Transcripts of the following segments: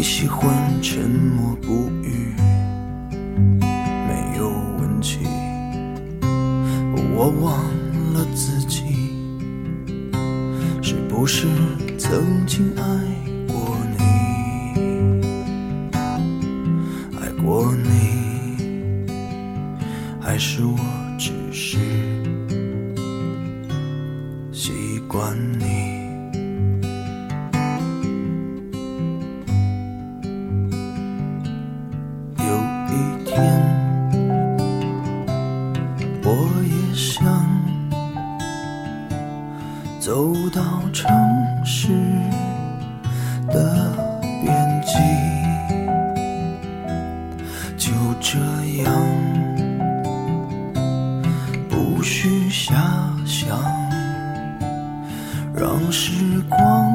你喜欢沉默不语。没有问题，我忘走到城市的边际，就这样，不需遐想，让时光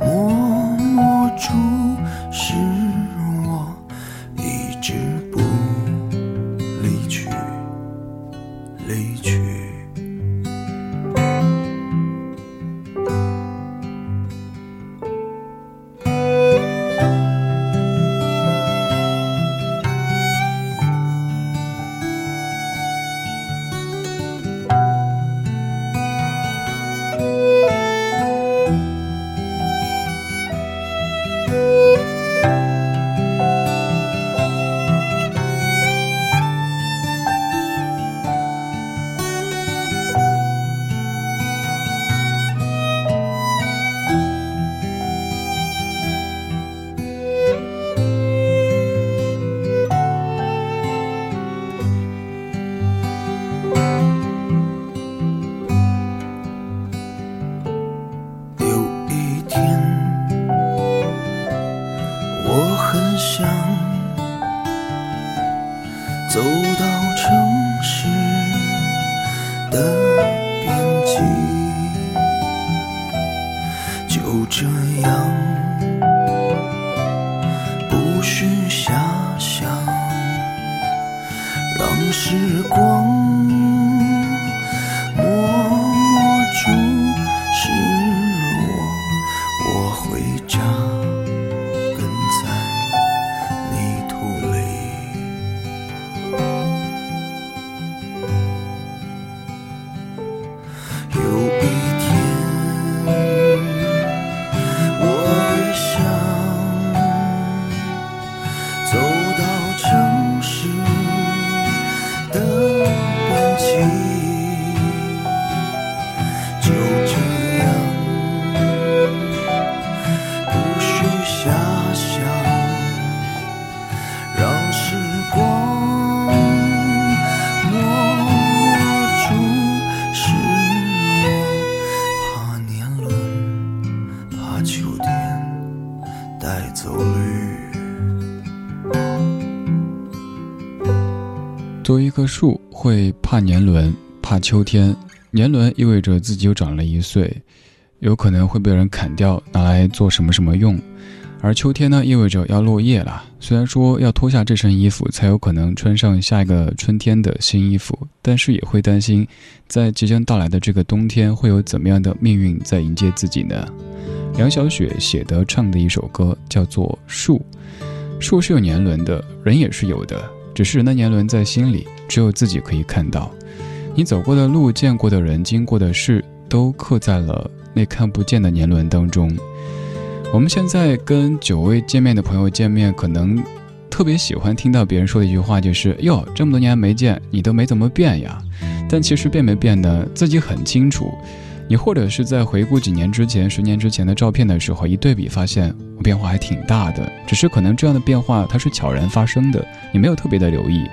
默默注视。走到城市的边际，就这样，不需遐想，让时光。会怕年轮，怕秋天。年轮意味着自己又长了一岁，有可能会被人砍掉，拿来做什么什么用。而秋天呢，意味着要落叶了。虽然说要脱下这身衣服，才有可能穿上下一个春天的新衣服，但是也会担心，在即将到来的这个冬天，会有怎么样的命运在迎接自己呢？梁小雪写的唱的一首歌，叫做《树》。树是有年轮的，人也是有的，只是人的年轮在心里，只有自己可以看到。你走过的路、见过的人、经过的事，都刻在了那看不见的年轮当中。我们现在跟久未见面的朋友见面，可能特别喜欢听到别人说的一句话，就是“哟，这么多年没见，你都没怎么变呀。”但其实变没变呢，自己很清楚。你或者是在回顾几年之前、十年之前的照片的时候，一对比发现我变化还挺大的。只是可能这样的变化它是悄然发生的，你没有特别的留意。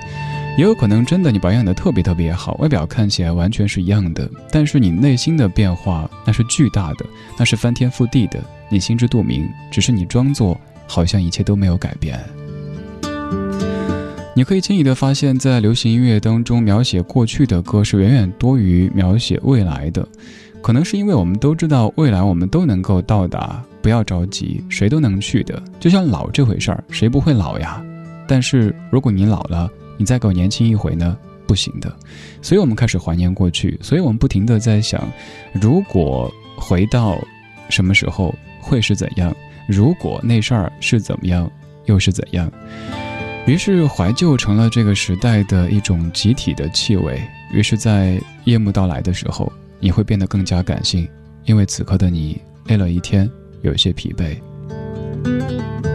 也有可能真的你保养的特别特别好，外表看起来完全是一样的，但是你内心的变化那是巨大的，那是翻天覆地的，你心知肚明。只是你装作好像一切都没有改变。你可以轻易的发现，在流行音乐当中，描写过去的歌是远远多于描写未来的。可能是因为我们都知道未来我们都能够到达，不要着急，谁都能去的。就像老这回事儿，谁不会老呀？但是如果你老了，你再给我年轻一回呢？不行的，所以我们开始怀念过去，所以我们不停的在想，如果回到什么时候会是怎样？如果那事儿是怎么样，又是怎样？于是怀旧成了这个时代的一种集体的气味。于是，在夜幕到来的时候，你会变得更加感性，因为此刻的你累了一天，有些疲惫。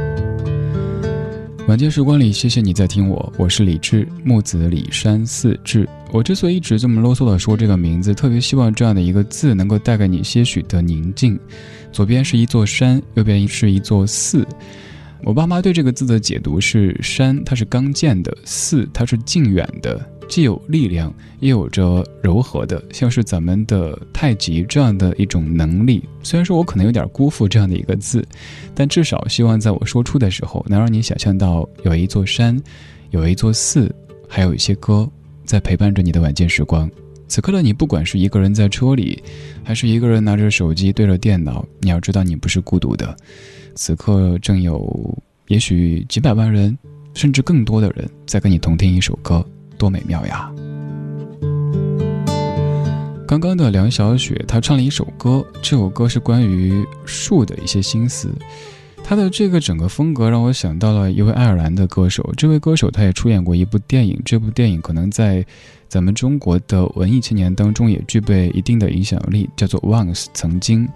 晚间时光里，谢谢你在听我，我是李志，木子李山四志。我之所以一直这么啰嗦的说这个名字，特别希望这样的一个字能够带给你些许的宁静。左边是一座山，右边是一座寺。我爸妈对这个字的解读是：山它是刚健的，寺它是近远的。既有力量，也有着柔和的，像是咱们的太极这样的一种能力。虽然说我可能有点辜负这样的一个字，但至少希望在我说出的时候，能让你想象到有一座山，有一座寺，还有一些歌在陪伴着你的晚间时光。此刻的你，不管是一个人在车里，还是一个人拿着手机对着电脑，你要知道你不是孤独的。此刻正有也许几百万人，甚至更多的人在跟你同听一首歌。多美妙呀！刚刚的梁小雪，她唱了一首歌，这首歌是关于树的一些心思。她的这个整个风格让我想到了一位爱尔兰的歌手，这位歌手他也出演过一部电影，这部电影可能在咱们中国的文艺青年当中也具备一定的影响力，叫做《Once》曾经。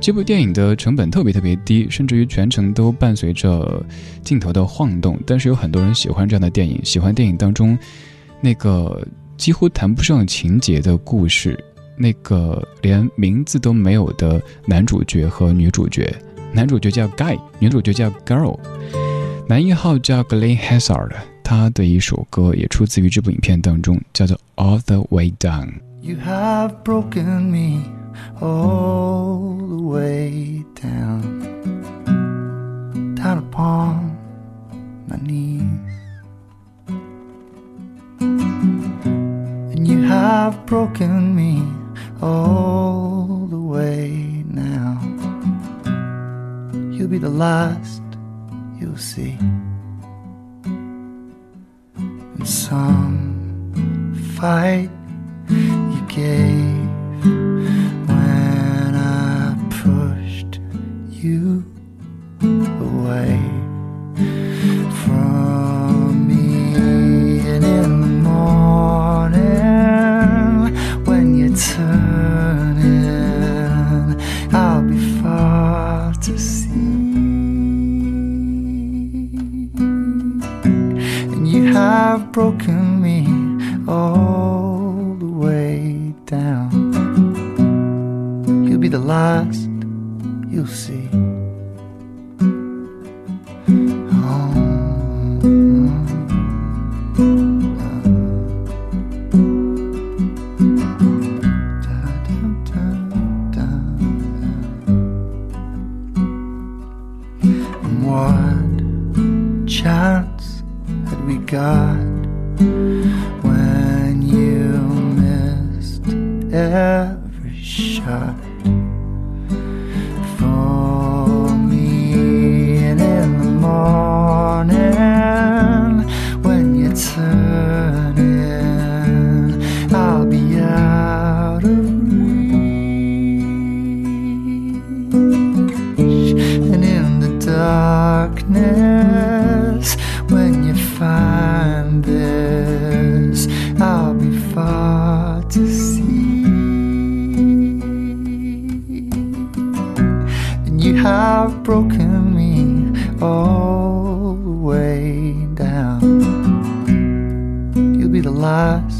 这部电影的成本特别特别低，甚至于全程都伴随着镜头的晃动，但是有很多人喜欢这样的电影，喜欢电影当中。那个几乎谈不上情节的故事，那个连名字都没有的男主角和女主角，男主角叫 Guy，女主角叫 Girl，男一号叫 Glenn Hansard，他的一首歌也出自于这部影片当中，叫做 All the Way Down。You have broken me all the way down, down upon my knees. And you have broken me all the way now. You'll be the last you'll see. And some fight you gave you away from me. And in the morning, when you turn in, I'll be far to see. And you have broken me all the way down. You'll be the last you'll see. broken me all the way down. You'll be the last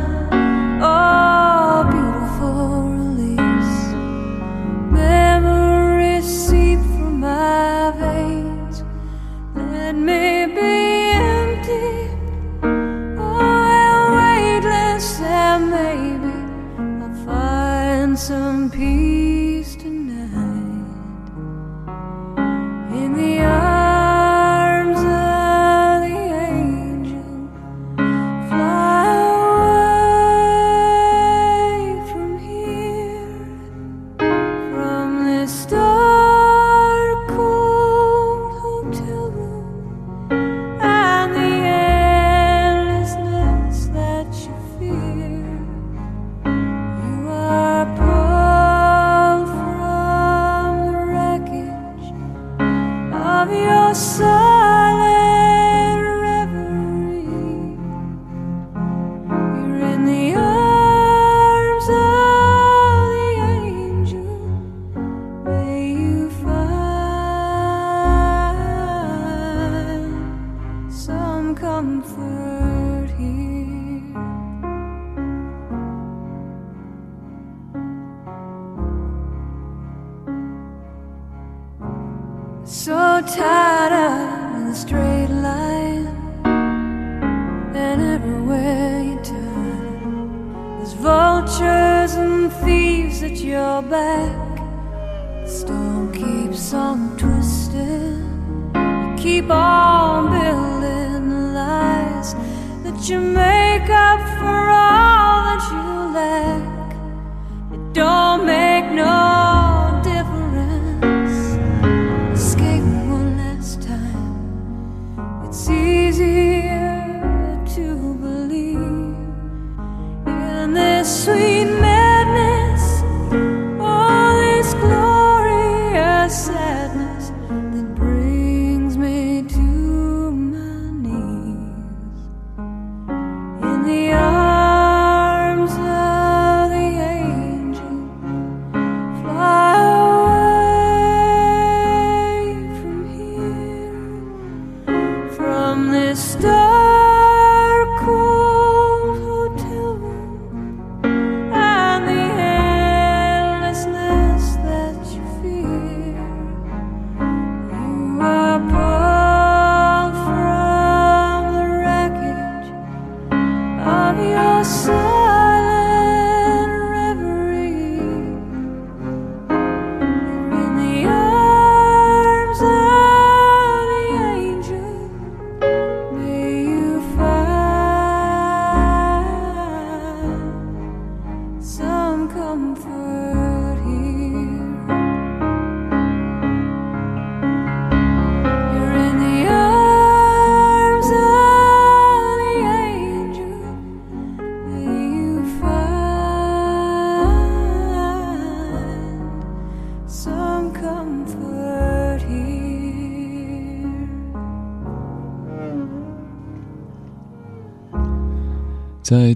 maybe so vultures and thieves at your back. Storm keeps on twisting. You keep on building the lies that you make up for all that you lack. It don't make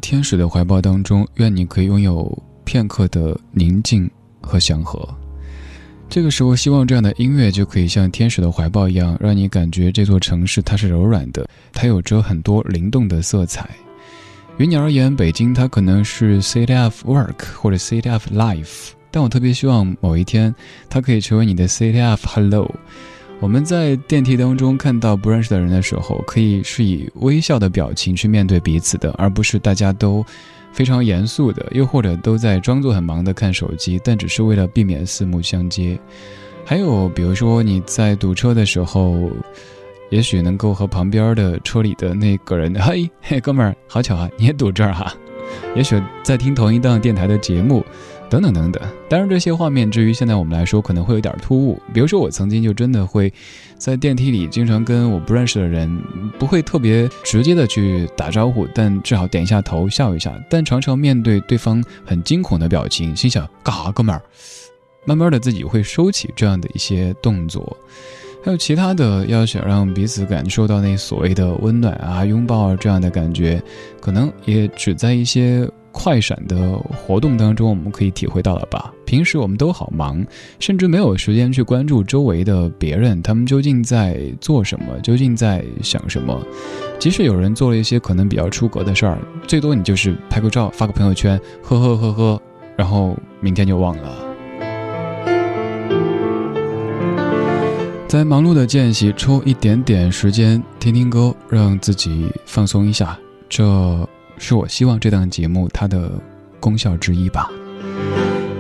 天使的怀抱当中，愿你可以拥有片刻的宁静和祥和。这个时候，希望这样的音乐就可以像天使的怀抱一样，让你感觉这座城市它是柔软的，它有着很多灵动的色彩。于你而言，北京它可能是 city of work 或者 city of life，但我特别希望某一天，它可以成为你的 city of hello。我们在电梯当中看到不认识的人的时候，可以是以微笑的表情去面对彼此的，而不是大家都非常严肃的，又或者都在装作很忙的看手机，但只是为了避免四目相接。还有，比如说你在堵车的时候，也许能够和旁边的车里的那个人，嘿 嘿，哥们儿，好巧啊，你也堵这儿哈。也许在听同一档电台的节目，等等等等。当然，这些画面至于现在我们来说，可能会有点突兀。比如说，我曾经就真的会在电梯里经常跟我不认识的人，不会特别直接的去打招呼，但至少点一下头，笑一下。但常常面对对方很惊恐的表情，心想干哈，哥们儿？慢慢的自己会收起这样的一些动作。还有其他的，要想让彼此感受到那所谓的温暖啊、拥抱啊这样的感觉，可能也只在一些快闪的活动当中，我们可以体会到了吧。平时我们都好忙，甚至没有时间去关注周围的别人，他们究竟在做什么，究竟在想什么。即使有人做了一些可能比较出格的事儿，最多你就是拍个照，发个朋友圈，呵呵呵呵，然后明天就忘了。在忙碌的间隙抽一点点时间听听歌，让自己放松一下，这是我希望这档节目它的功效之一吧。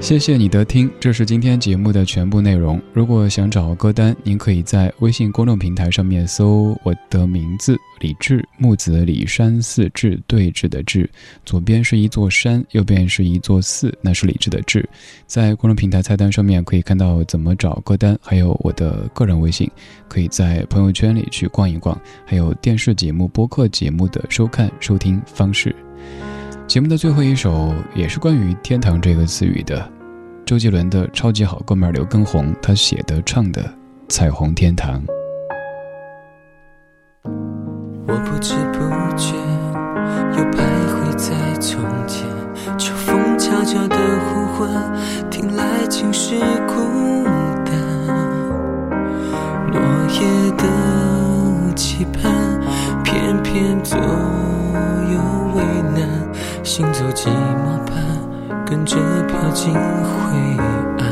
谢谢你的听，这是今天节目的全部内容。如果想找歌单，您可以在微信公众平台上面搜我的名字李志，木子李山寺志对峙的志，左边是一座山，右边是一座寺，那是李志的志。在公众平台菜单上面可以看到怎么找歌单，还有我的个人微信，可以在朋友圈里去逛一逛，还有电视节目、播客节目的收看收听方式。节目的最后一首也是关于“天堂”这个词语的。周杰伦的超级好哥们刘畊宏，他写的唱的《彩虹天堂》。我不知不觉又徘徊在从前，秋风悄悄的呼唤，听来竟是孤单。落叶的期盼，偏偏左右为难，行走寂寞般。跟着飘进灰暗，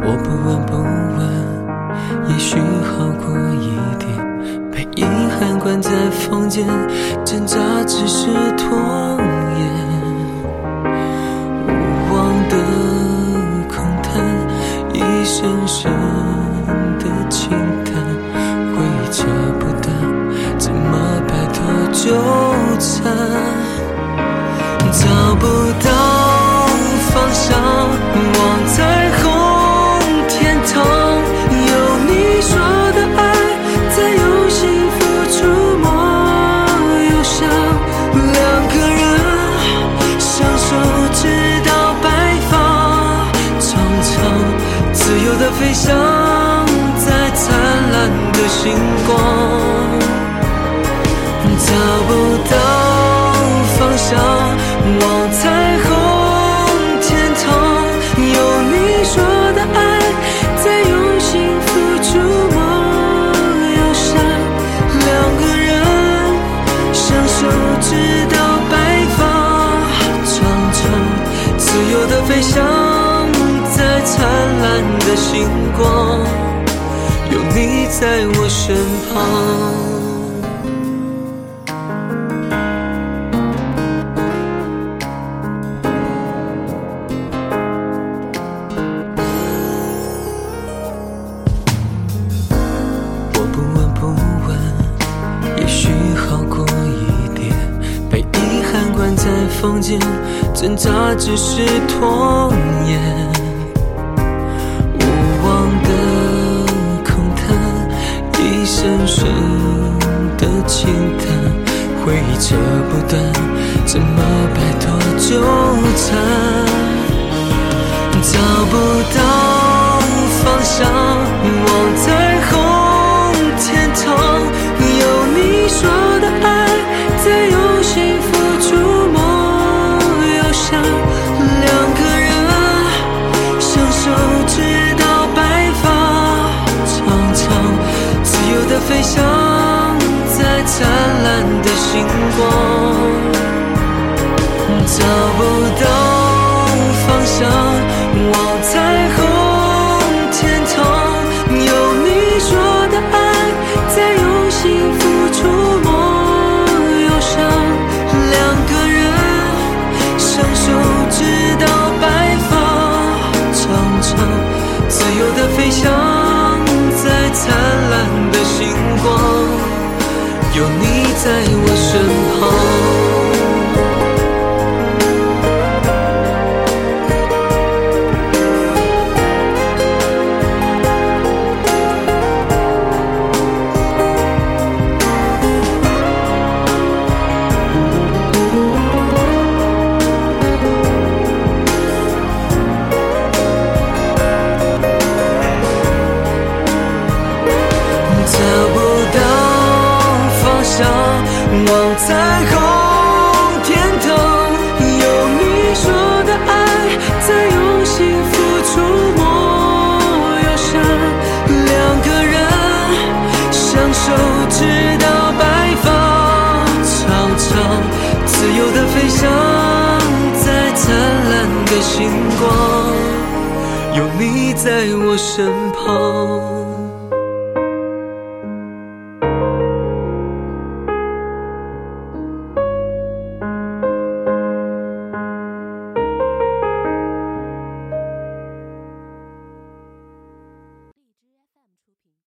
我不问不问，也许好过一点。被遗憾关在房间，挣扎只是拖延。无望的空谈，一声声的轻叹，回忆扯不断，怎么摆脱纠在我身旁。我不闻不问也许好过一点被遗憾关在房间挣扎只是拖延扯不断，怎么摆脱纠缠？找不到方向，望彩虹天堂，有你说的爱，在用幸福触摸。两个人相守直到白发苍苍，自由的飞翔在灿烂的星光找不到方向往彩虹天堂有你说的爱在用幸福触摸忧伤两个人相守直到白发苍苍自由的飞翔在灿烂的星光有你在我身旁。望彩虹天堂，有你说的爱，在用心付出莫忧伤。两个人相守直到白发苍苍，自由的飞翔在灿烂的星光，有你在我身旁。